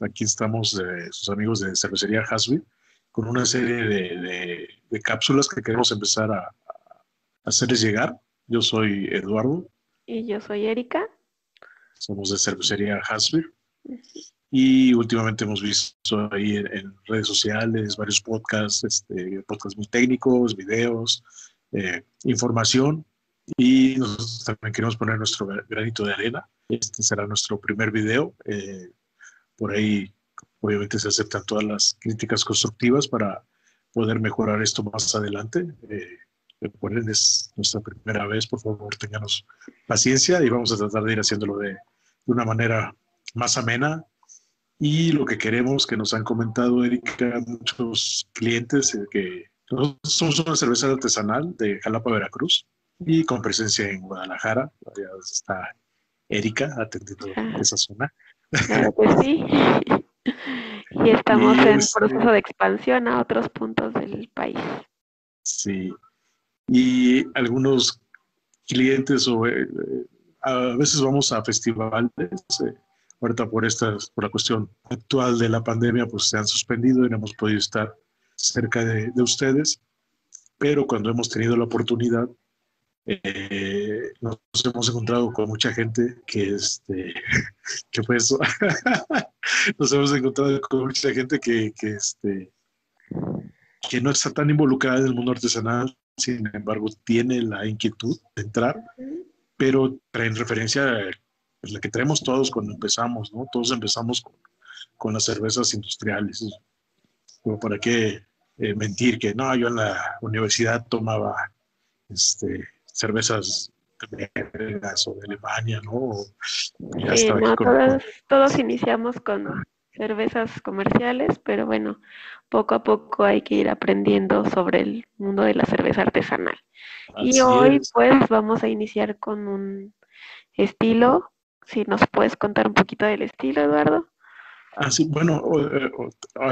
Aquí estamos, sus amigos de Cervecería Hasby, con una serie de, cápsulas que queremos empezar a, hacerles llegar. Yo soy Eduardo. Y yo soy Erika. Somos de Cervecería Hasby. Y últimamente hemos visto ahí en, redes sociales varios podcasts, este, podcasts muy técnicos, videos, eh, información. Y nosotros también queremos poner nuestro granito de arena. Este será nuestro primer video. Eh, por ahí, obviamente, se aceptan todas las críticas constructivas para poder mejorar esto más adelante. Eh, recuerden, es nuestra primera vez. Por favor, tenganos paciencia y vamos a tratar de ir haciéndolo de, de una manera más amena, y lo que queremos, que nos han comentado, Erika, muchos clientes, eh, que nosotros somos una cerveza artesanal de Jalapa, Veracruz, y con presencia en Guadalajara. Ya está Erika atendiendo esa zona. Claro que sí. y estamos en este proceso de expansión a otros puntos del país. Sí. Y algunos clientes o eh, eh, a veces vamos a festivales ahorita por, estas, por la cuestión actual de la pandemia, pues se han suspendido y no hemos podido estar cerca de, ustedes, pero cuando hemos tenido la oportunidad, eh, nos hemos encontrado con mucha gente que, este, que pues, nos hemos encontrado con mucha gente que, que, este, que no está tan involucrada en el mundo artesanal, sin embargo, tiene la inquietud de entrar, pero en referencia pues, la que tenemos todos cuando empezamos, ¿no? Todos empezamos con, las cervezas industriales. Para qué eh, mentir que no, yo en la universidad tomaba este, cervezas o de Alemania, ¿no? sí, no todos, todos iniciamos con cervezas comerciales, pero bueno, poco a poco hay que ir aprendiendo sobre el mundo de la cerveza artesanal. y hoy pues vamos a iniciar con un estilo si nos puedes contar un poquito del estilo, Eduardo. Ah, sí, bueno,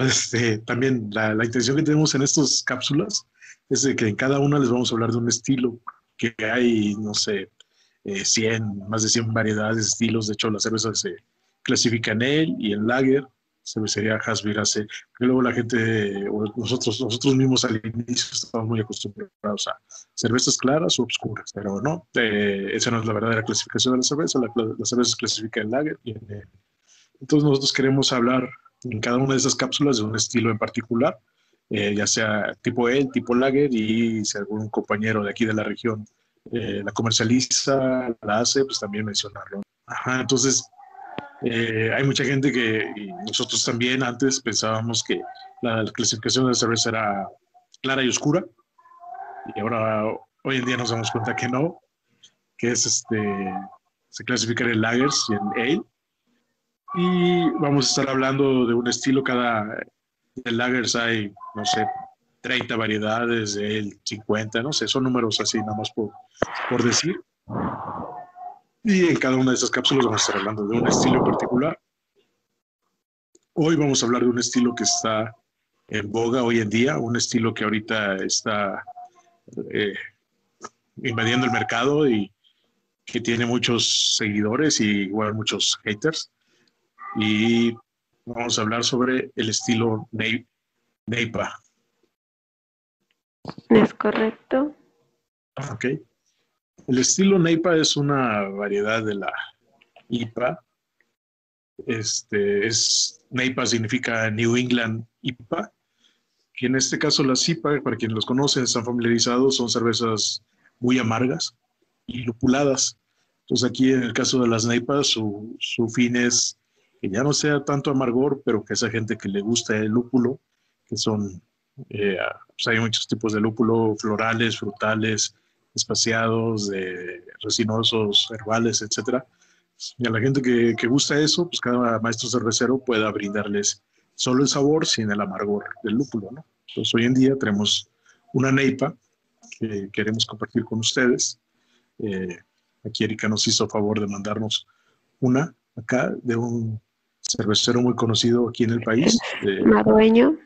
este, también la, intención que tenemos en estas cápsulas es de que en cada una les vamos a hablar de un estilo, que hay, no sé, 100, eh, más de 100 variedades, de estilos. De hecho, la cerveza se clasifica en él y en lager cervecería Hasbir hace, luego la gente, nosotros, nosotros mismos al inicio estamos muy acostumbrados a cervezas claras o oscuras, pero no, eh, esa no es la verdadera clasificación de la cerveza, la, cerveza se clasifica en lager y en Entonces nosotros queremos hablar en cada una de esas cápsulas de un estilo en particular, eh, ya sea tipo el tipo lager y si algún compañero de aquí de la región eh, la comercializa, la hace, pues también mencionarlo. Ajá, entonces eh, hay mucha gente que, nosotros también antes pensábamos que la clasificación de la cerveza era clara y oscura, y ahora hoy en día nos damos cuenta que no, que es este, se clasifica en lagers y en ale. Y vamos a estar hablando de un estilo, cada de lagers hay, no sé, 30 variedades, de ale 50, no sé, son números así nada más por, por decir. Y en cada una de esas cápsulas vamos a estar hablando de un estilo particular. Hoy vamos a hablar de un estilo que está en boga hoy en día, un estilo que ahorita está eh, invadiendo el mercado y que tiene muchos seguidores y igual muchos haters. Y vamos a hablar sobre el estilo Neipa. Es correcto. Ok. El estilo Neipa es una variedad de la IPA. Este es Neipa significa New England IPA, que en este caso las IPA, para quienes los conocen, están familiarizados, son cervezas muy amargas y lupuladas. Entonces aquí en el caso de las Neipa, su, su fin es que ya no sea tanto amargor, pero que esa gente que le gusta el lúpulo, que son, eh, pues hay muchos tipos de lúpulo, florales, frutales, espaciados, resinosos, herbales, etcétera. Y a la gente que, que, gusta eso, pues cada maestro cervecero pueda brindarles solo el sabor sin el amargor del lúpulo, ¿no? Entonces hoy en día tenemos una neipa que queremos compartir con ustedes. Eh, aquí Erika nos hizo favor de mandarnos una acá de un cervecero muy conocido aquí en el país. Madueño.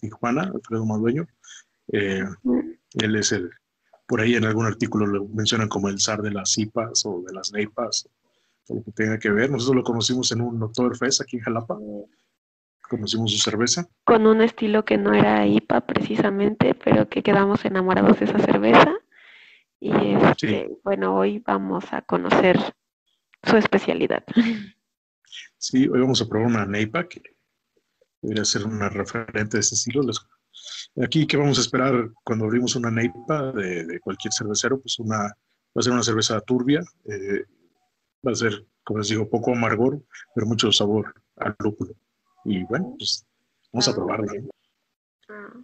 Tijuana, Alfredo Madueño. Eh, mm. él es el por ahí en algún artículo lo mencionan como el zar de las IPAs o de las NEIPAS, o lo que tenga que ver. Nosotros lo conocimos en un Oktoberfest aquí en Jalapa. conocimos su cerveza. Con un estilo que no era IPA precisamente, pero que quedamos enamorados de esa cerveza. Y este, bueno, hoy vamos a conocer su especialidad. Sí, hoy vamos a probar una NEIPA que debería ser una referente de ese estilo. Aquí, ¿qué vamos a esperar cuando abrimos una NEIPA de, cualquier cervecero? Pues una, va a ser una cerveza turbia, eh, va a ser, como les digo, poco amargor, pero mucho sabor al lúpulo. Y bueno, pues vamos a probarla. Ah.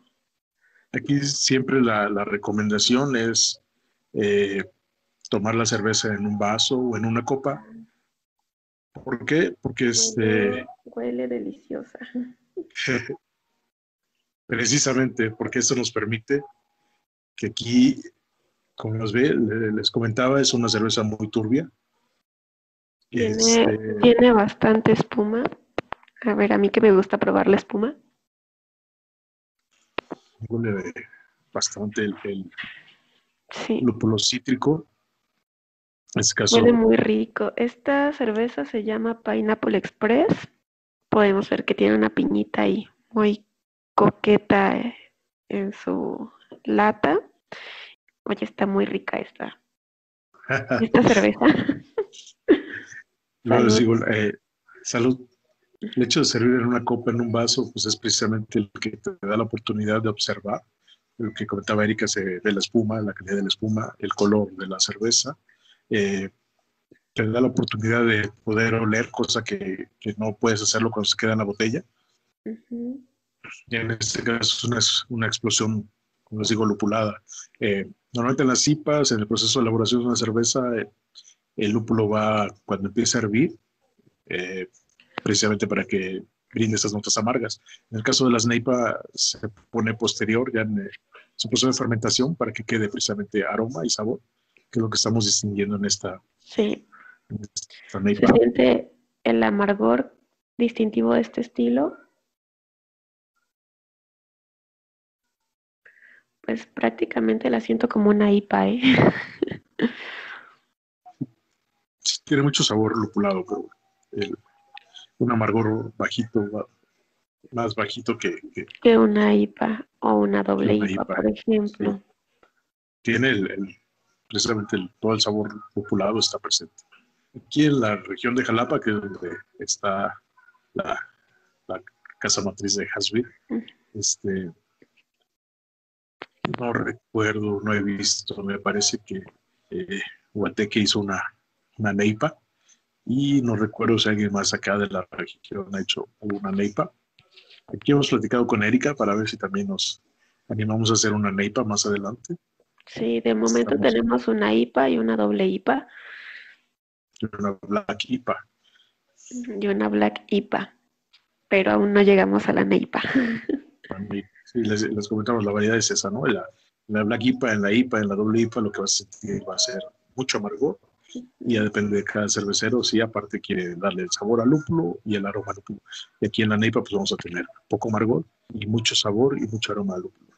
Aquí siempre la, recomendación es eh, tomar la cerveza en un vaso o en una copa. ¿Por qué? Porque este... Huele deliciosa. Precisamente porque esto nos permite que aquí, como nos ve, les comentaba, es una cerveza muy turbia. Tiene, este, tiene bastante espuma. A ver, a mí que me gusta probar la espuma. Huele bastante el, lúpulo cítrico. En este caso, Huele muy rico. Esta cerveza se llama Pineapple Express. Podemos ver que tiene una piñita ahí muy coqueta eh, en su lata. Oye, está muy rica esta, esta cerveza. no, les digo, eh, salud. El hecho de servir en una copa, en un vaso, pues es precisamente el que te da la oportunidad de observar. Lo que comentaba Erika de la espuma, la calidad de la espuma, el color de la cerveza. Eh, te da la oportunidad de poder oler, cosa que, no puedes hacerlo cuando se queda en la botella. Y en este caso es una, explosión, como les digo, lupulada. Eh, normalmente en las IPAs, en el proceso de elaboración de una cerveza, el lúpulo va cuando empieza a hervir, eh, precisamente para que brinde esas notas amargas. En el caso de las NEIPA se pone posterior, ya en su proceso de fermentación, para que quede precisamente aroma y sabor, que es lo que estamos distinguiendo en esta, sí. Se siente el amargor distintivo de este estilo pues prácticamente la siento como una IPA, ¿eh? Tiene mucho sabor lupulado, pero un amargor bajito, más bajito que, que, una IPA o una doble IPA, por ejemplo. Tiene el, precisamente todo el sabor lupulado está presente. Aquí en la región de Jalapa, que es donde está la, casa matriz de Hasbir, este, no recuerdo, no he visto, me parece que eh, Huateque hizo una, una neipa y no recuerdo si alguien más acá de la región ha hecho una neipa. Aquí hemos platicado con Erika para ver si también nos animamos a hacer una neipa más adelante. Sí, de momento tenemos una IPA y una doble IPA. Y una Black IPA. Y una Black IPA, pero aún no llegamos a la neipa. Sí, les, comentamos, la variedad es esa, ¿no? La, la Black IPA, en la IPA, en la doble IPA, lo que va a sentir va a ser mucho amargor. Y ya depende de cada cervecero, si aparte quiere darle el sabor al lúpulo y el aroma al lúpulo. Y aquí en la NEIPA, pues vamos a tener poco amargor y mucho sabor y mucho aroma al lúpulo.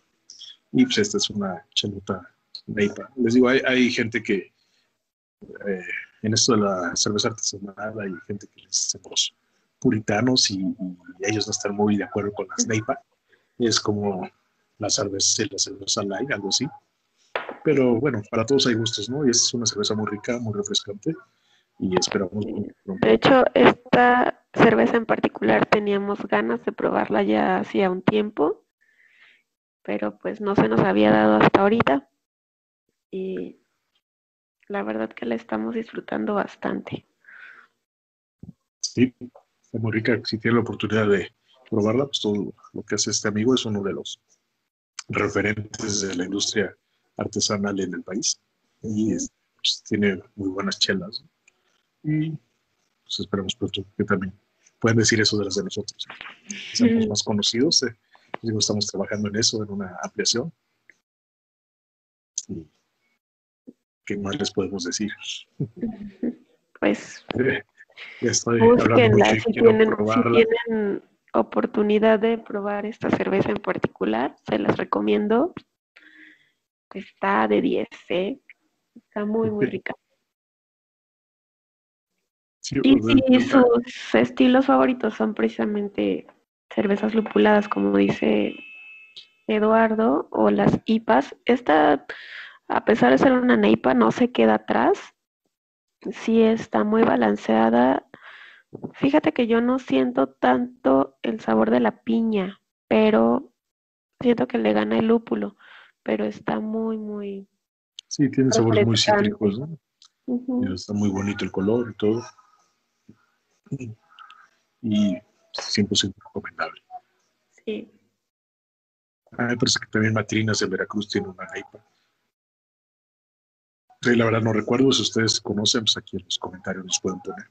Y pues esta es una chaluta Les digo, hay, gente que eh, en esto de la cerveza artesanal hay gente que les hacemos puritanos y, y, ellos no están muy de acuerdo con las NEIPA es como la cerveza, la cerveza light, algo así. Pero bueno, para todos hay gustos, ¿no? Y es una cerveza muy rica, muy refrescante y esperamos. De hecho, esta cerveza en particular teníamos ganas de probarla ya hacía un tiempo, pero pues no se nos había dado hasta ahorita y la verdad que la estamos disfrutando bastante. Sí, está muy rica. Si tiene la oportunidad de, probarla, pues todo lo que hace este amigo es uno de los referentes de la industria artesanal en el país y pues, tiene muy buenas chelas. Y pues esperamos pronto que también puedan decir eso de las de nosotros. Seamos más conocidos. Eh. Digo, estamos trabajando en eso, en una ampliación. Y ¿Qué más les podemos decir? Pues ya estoy mucho si, tienen, si tienen oportunidad de probar esta cerveza en particular, se las recomiendo. Está de 10, ¿eh? Está muy, muy rica. y, sus estilos favoritos son precisamente cervezas lupuladas, como dice Eduardo, o las IPAs. Esta, a pesar de ser una neipa, no se queda atrás. Sí está muy balanceada. Fíjate que yo no siento tanto el sabor de la piña, pero siento que le gana el lúpulo, pero está muy, muy... Sí, tiene sabores muy cítricos, ¿no? Está muy bonito el color y todo. Y 100% recomendable. Sí. Me parece que también Matrinas de Veracruz tiene una naipa. Sí, la verdad no recuerdo, si ustedes conocen, pues aquí en los comentarios nos pueden poner.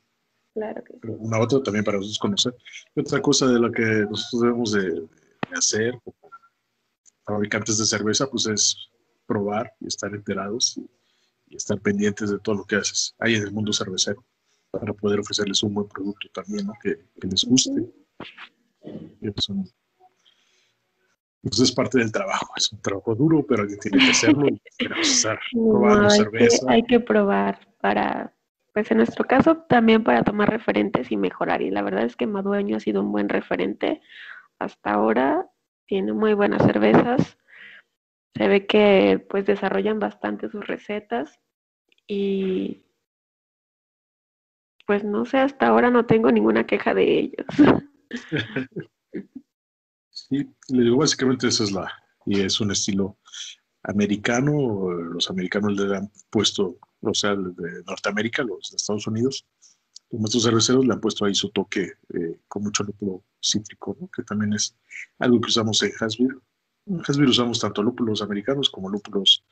Claro que sí. Una otra también para nosotros conocer. Y otra cosa de la que nosotros debemos de, hacer como fabricantes de cerveza, pues es probar y estar enterados y, estar pendientes de todo lo que haces ahí en el mundo cervecero para poder ofrecerles un buen producto también, ¿no? que, les guste. Eso, pues es parte del trabajo, es un trabajo duro, pero alguien tiene que hacerlo y estar probando cerveza. hay que probar para, pues en nuestro caso también para tomar referentes y mejorar. Y la verdad es que Madueño ha sido un buen referente hasta ahora, tiene muy buenas cervezas, se ve que pues desarrollan bastante sus recetas y pues no sé, hasta ahora no tengo ninguna queja de ellos. Sí, le digo, básicamente esa es la, y es un estilo americano, los americanos le han puesto, o sea, de Norteamérica, los de Estados Unidos, nuestros cerveceros le han puesto ahí su toque eh, con mucho lúpulo cítrico, que también es algo que usamos en Hasbir. En Hasbir usamos tanto lúpulos americanos como lúpulos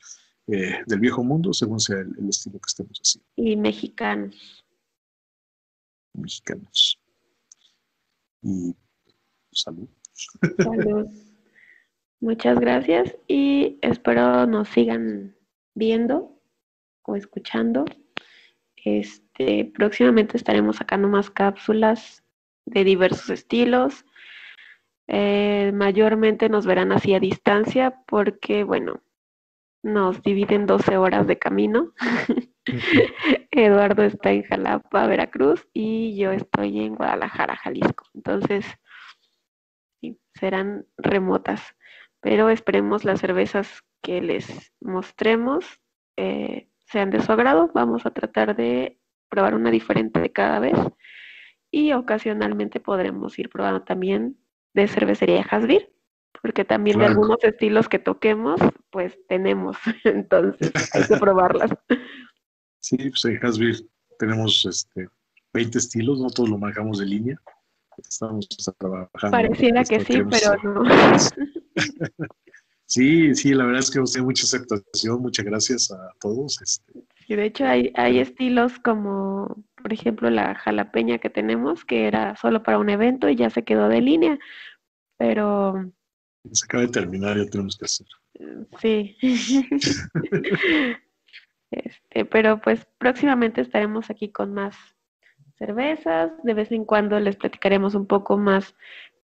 eh, del viejo mundo, según sea el, el estilo que estemos haciendo. Y mexicanos mexicanos. Y salud. Muchas gracias y espero nos sigan viendo o escuchando. Este, próximamente estaremos sacando más cápsulas de diversos estilos. Eh, mayormente nos verán así a distancia porque, bueno, nos dividen 12 horas de camino. Eduardo está en Jalapa, Veracruz, y yo estoy en Guadalajara, Jalisco. Entonces, serán remotas, pero esperemos las cervezas que les mostremos eh, sean de su agrado. Vamos a tratar de probar una diferente de cada vez y ocasionalmente podremos ir probando también de cervecería Hasbir, porque también de algunos estilos que toquemos, pues tenemos, entonces hay que probarlas. Sí, pues en Hasbir tenemos este, 20 estilos, no todos lo manejamos de línea. Estamos trabajando. Pareciera que sí, pero no. sí, sí, la verdad es que usted mucha aceptación, muchas gracias a todos. Este. Sí, de hecho hay, hay estilos como, por ejemplo, la jalapeña que tenemos, que era solo para un evento y ya se quedó de línea, pero... Se acaba de terminar, ya tenemos que hacer. Sí. Este, pero pues próximamente estaremos aquí con más cervezas. De vez en cuando les platicaremos un poco más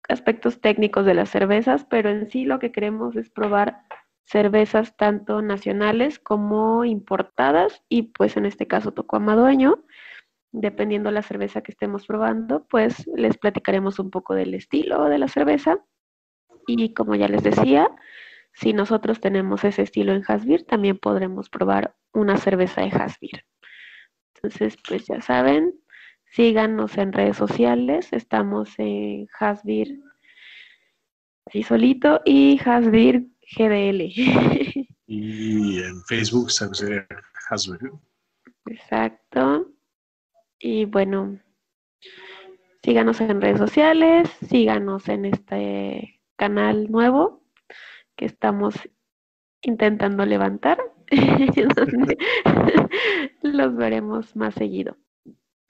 aspectos técnicos de las cervezas, pero en sí lo que queremos es probar cervezas tanto nacionales como importadas y pues en este caso tocó a Madueño. Dependiendo la cerveza que estemos probando, pues les platicaremos un poco del estilo de la cerveza y como ya les decía, si nosotros tenemos ese estilo en Hasbir, también podremos probar una cerveza de Hasbir. Entonces, pues ya saben, síganos en redes sociales. Estamos en Hasbir así solito y Hasbir GDL. Y en Facebook se Hasbir. Exacto. Y bueno, síganos en redes sociales, síganos en este canal nuevo que estamos intentando levantar, los veremos más seguido.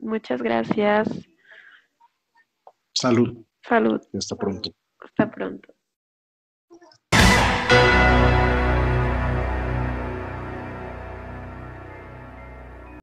Muchas gracias. Salud. Salud. Hasta pronto. Hasta pronto.